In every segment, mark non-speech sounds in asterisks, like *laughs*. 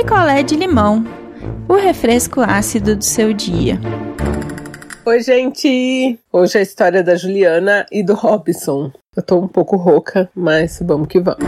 picolé de limão, o refresco ácido do seu dia. Oi, gente! Hoje é a história da Juliana e do Robson. Eu tô um pouco rouca, mas vamos que vamos.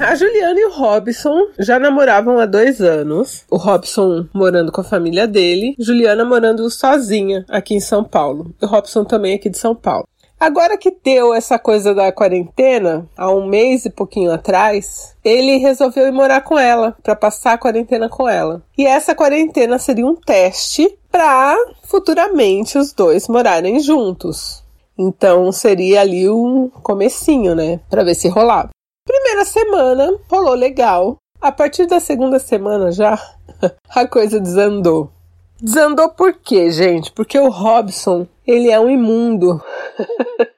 A Juliana e o Robson já namoravam há dois anos. O Robson morando com a família dele, Juliana morando sozinha aqui em São Paulo. O Robson também aqui de São Paulo. Agora que deu essa coisa da quarentena, há um mês e pouquinho atrás, ele resolveu ir morar com ela, para passar a quarentena com ela. E essa quarentena seria um teste para futuramente os dois morarem juntos. Então seria ali um comecinho, né, para ver se rolava. Primeira semana rolou legal. A partir da segunda semana já *laughs* a coisa desandou. Desandou por quê, gente? Porque o Robson, ele é um imundo. *laughs*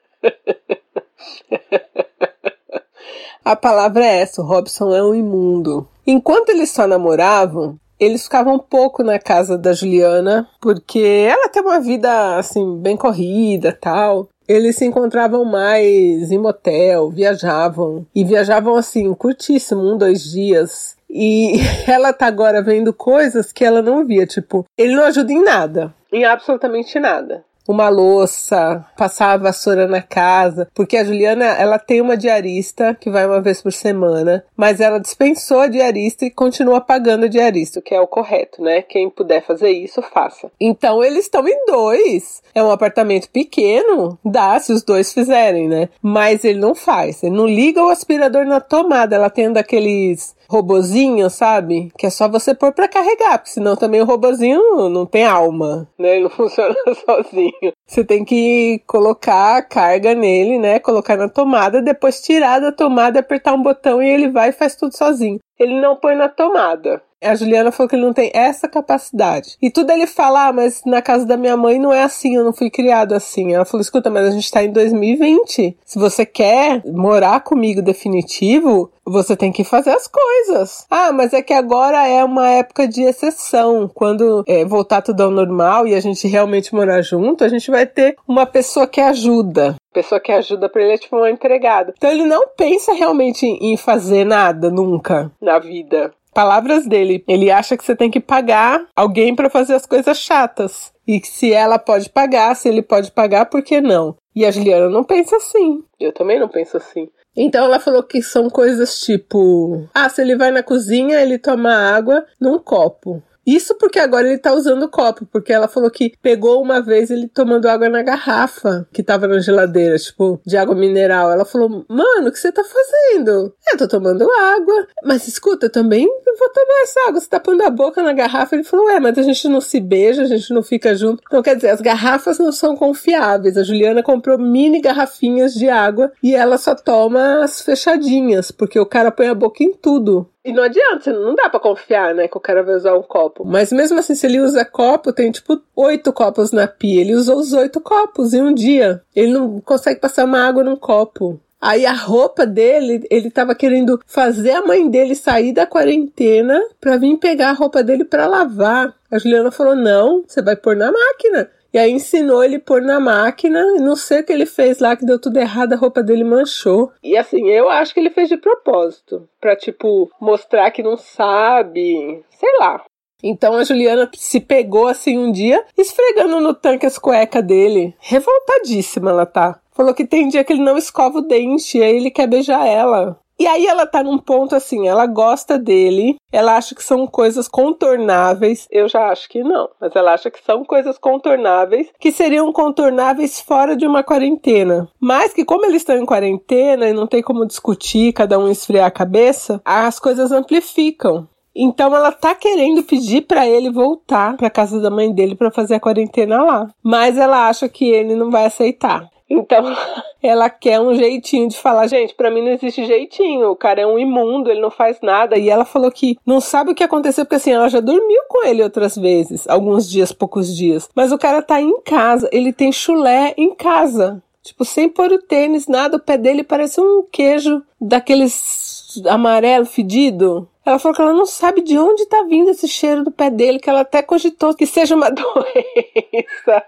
A palavra é essa, o Robson é um imundo. Enquanto eles só namoravam, eles ficavam um pouco na casa da Juliana, porque ela tem uma vida assim bem corrida, tal. Eles se encontravam mais em motel, viajavam e viajavam assim curtíssimo, um dois dias. E *laughs* ela tá agora vendo coisas que ela não via, tipo, ele não ajuda em nada, em absolutamente nada uma louça, passar a vassoura na casa, porque a Juliana, ela tem uma diarista que vai uma vez por semana, mas ela dispensou a diarista e continua pagando a diarista, o que é o correto, né? Quem puder fazer isso, faça. Então eles estão em dois. É um apartamento pequeno, dá se os dois fizerem, né? Mas ele não faz. Ele não liga o aspirador na tomada. Ela tem daqueles robozinho, sabe? Que é só você pôr para carregar, porque senão também o robozinho não tem alma, né? Ele *laughs* não funciona *laughs* sozinho. Você tem que colocar a carga nele, né? Colocar na tomada, depois tirar da tomada, apertar um botão e ele vai e faz tudo sozinho. Ele não põe na tomada. A Juliana falou que ele não tem essa capacidade. E tudo ele fala, ah, mas na casa da minha mãe não é assim, eu não fui criado assim. Ela falou, escuta, mas a gente tá em 2020. Se você quer morar comigo definitivo, você tem que fazer as coisas. Ah, mas é que agora é uma época de exceção. Quando é, voltar tudo ao normal e a gente realmente morar junto, a gente vai ter uma pessoa que ajuda pessoa que ajuda para ele é tipo uma empregada. Então ele não pensa realmente em fazer nada nunca na vida. Palavras dele. Ele acha que você tem que pagar alguém para fazer as coisas chatas. E se ela pode pagar, se ele pode pagar, por que não? E a Juliana não pensa assim. Eu também não penso assim. Então ela falou que são coisas tipo: ah, se ele vai na cozinha, ele toma água num copo. Isso porque agora ele tá usando o copo, porque ela falou que pegou uma vez ele tomando água na garrafa que tava na geladeira, tipo, de água mineral. Ela falou: Mano, o que você tá fazendo? Eu tô tomando água. Mas escuta, eu também vou tomar essa água. Você tá pondo a boca na garrafa? Ele falou: É, mas a gente não se beija, a gente não fica junto. Então, quer dizer, as garrafas não são confiáveis. A Juliana comprou mini garrafinhas de água e ela só toma as fechadinhas, porque o cara põe a boca em tudo. E não adianta, não dá para confiar, né, que o cara vai usar um copo. Mas mesmo assim, se ele usa copo, tem tipo oito copos na pia. Ele usou os oito copos em um dia. Ele não consegue passar uma água num copo. Aí a roupa dele, ele tava querendo fazer a mãe dele sair da quarentena pra vir pegar a roupa dele para lavar. A Juliana falou: não, você vai pôr na máquina. E aí ensinou ele pôr na máquina, não sei o que ele fez lá, que deu tudo errado, a roupa dele manchou. E assim, eu acho que ele fez de propósito, pra tipo, mostrar que não sabe, sei lá. Então a Juliana se pegou assim um dia, esfregando no tanque as cuecas dele. Revoltadíssima ela tá. Falou que tem dia que ele não escova o dente, e aí ele quer beijar ela. E aí ela tá num ponto assim, ela gosta dele, ela acha que são coisas contornáveis. Eu já acho que não, mas ela acha que são coisas contornáveis, que seriam contornáveis fora de uma quarentena. Mas que como eles estão em quarentena e não tem como discutir, cada um esfriar a cabeça, as coisas amplificam. Então ela tá querendo pedir para ele voltar para casa da mãe dele para fazer a quarentena lá, mas ela acha que ele não vai aceitar. Então, *laughs* ela quer um jeitinho de falar, gente, para mim não existe jeitinho. O cara é um imundo, ele não faz nada. E ela falou que não sabe o que aconteceu, porque assim, ela já dormiu com ele outras vezes, alguns dias, poucos dias. Mas o cara tá em casa, ele tem chulé em casa. Tipo, sem pôr o tênis, nada, o pé dele parece um queijo daqueles amarelo fedido. Ela falou que ela não sabe de onde tá vindo esse cheiro do pé dele, que ela até cogitou que seja uma *laughs* doença.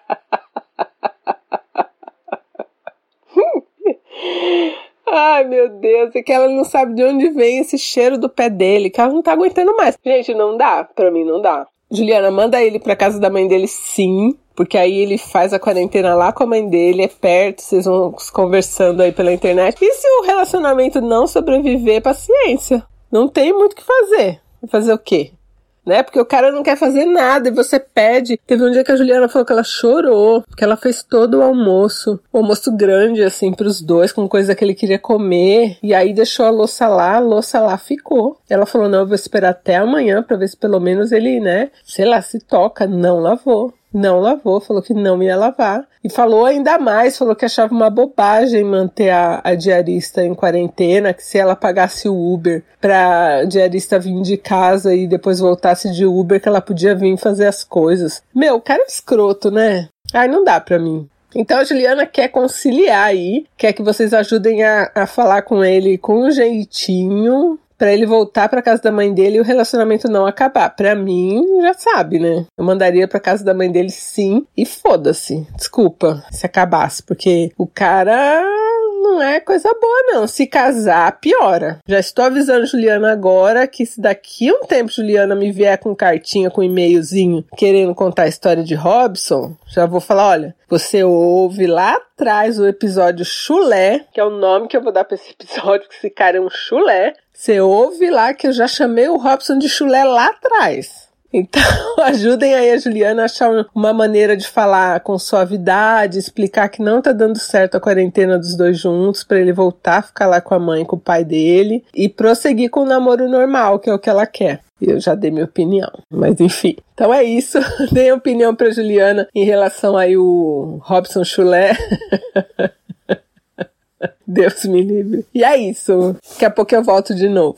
Ai, meu Deus, é que ela não sabe de onde vem esse cheiro do pé dele, que ela não tá aguentando mais. Gente, não dá, pra mim não dá. Juliana, manda ele pra casa da mãe dele sim, porque aí ele faz a quarentena lá com a mãe dele, é perto, vocês vão conversando aí pela internet. E se o relacionamento não sobreviver, paciência. Não tem muito o que fazer. Fazer o quê? Né? Porque o cara não quer fazer nada e você pede. Teve um dia que a Juliana falou que ela chorou, que ela fez todo o almoço, o almoço grande, assim, pros dois, com coisa que ele queria comer, e aí deixou a louça lá, a louça lá ficou. Ela falou: não, eu vou esperar até amanhã pra ver se pelo menos ele, né, sei lá, se toca. Não lavou não lavou, falou que não ia lavar. E falou ainda mais, falou que achava uma bobagem manter a, a diarista em quarentena, que se ela pagasse o Uber pra diarista vir de casa e depois voltasse de Uber, que ela podia vir fazer as coisas. Meu, cara é escroto, né? Ai, não dá pra mim. Então a Juliana quer conciliar aí, quer que vocês ajudem a, a falar com ele com um jeitinho, para ele voltar para casa da mãe dele e o relacionamento não acabar. Para mim, já sabe, né? Eu mandaria para casa da mãe dele sim e foda-se. Desculpa se acabasse, porque o cara não é coisa boa, não. Se casar, piora. Já estou avisando Juliana agora que se daqui a um tempo Juliana me vier com cartinha, com e-mailzinho, querendo contar a história de Robson, já vou falar: olha, você ouve lá atrás o episódio Chulé, que é o nome que eu vou dar para esse episódio, que esse cara é um chulé. Você ouve lá que eu já chamei o Robson de chulé lá atrás. Então, *laughs* ajudem aí a Juliana a achar uma maneira de falar com suavidade, explicar que não tá dando certo a quarentena dos dois juntos, para ele voltar a ficar lá com a mãe, com o pai dele e prosseguir com o namoro normal, que é o que ela quer. Eu já dei minha opinião, mas enfim. Então é isso. *laughs* Dei opinião para Juliana em relação aí o Robson Chulé. *laughs* Deus me livre. E é isso. Daqui a pouco eu volto de novo.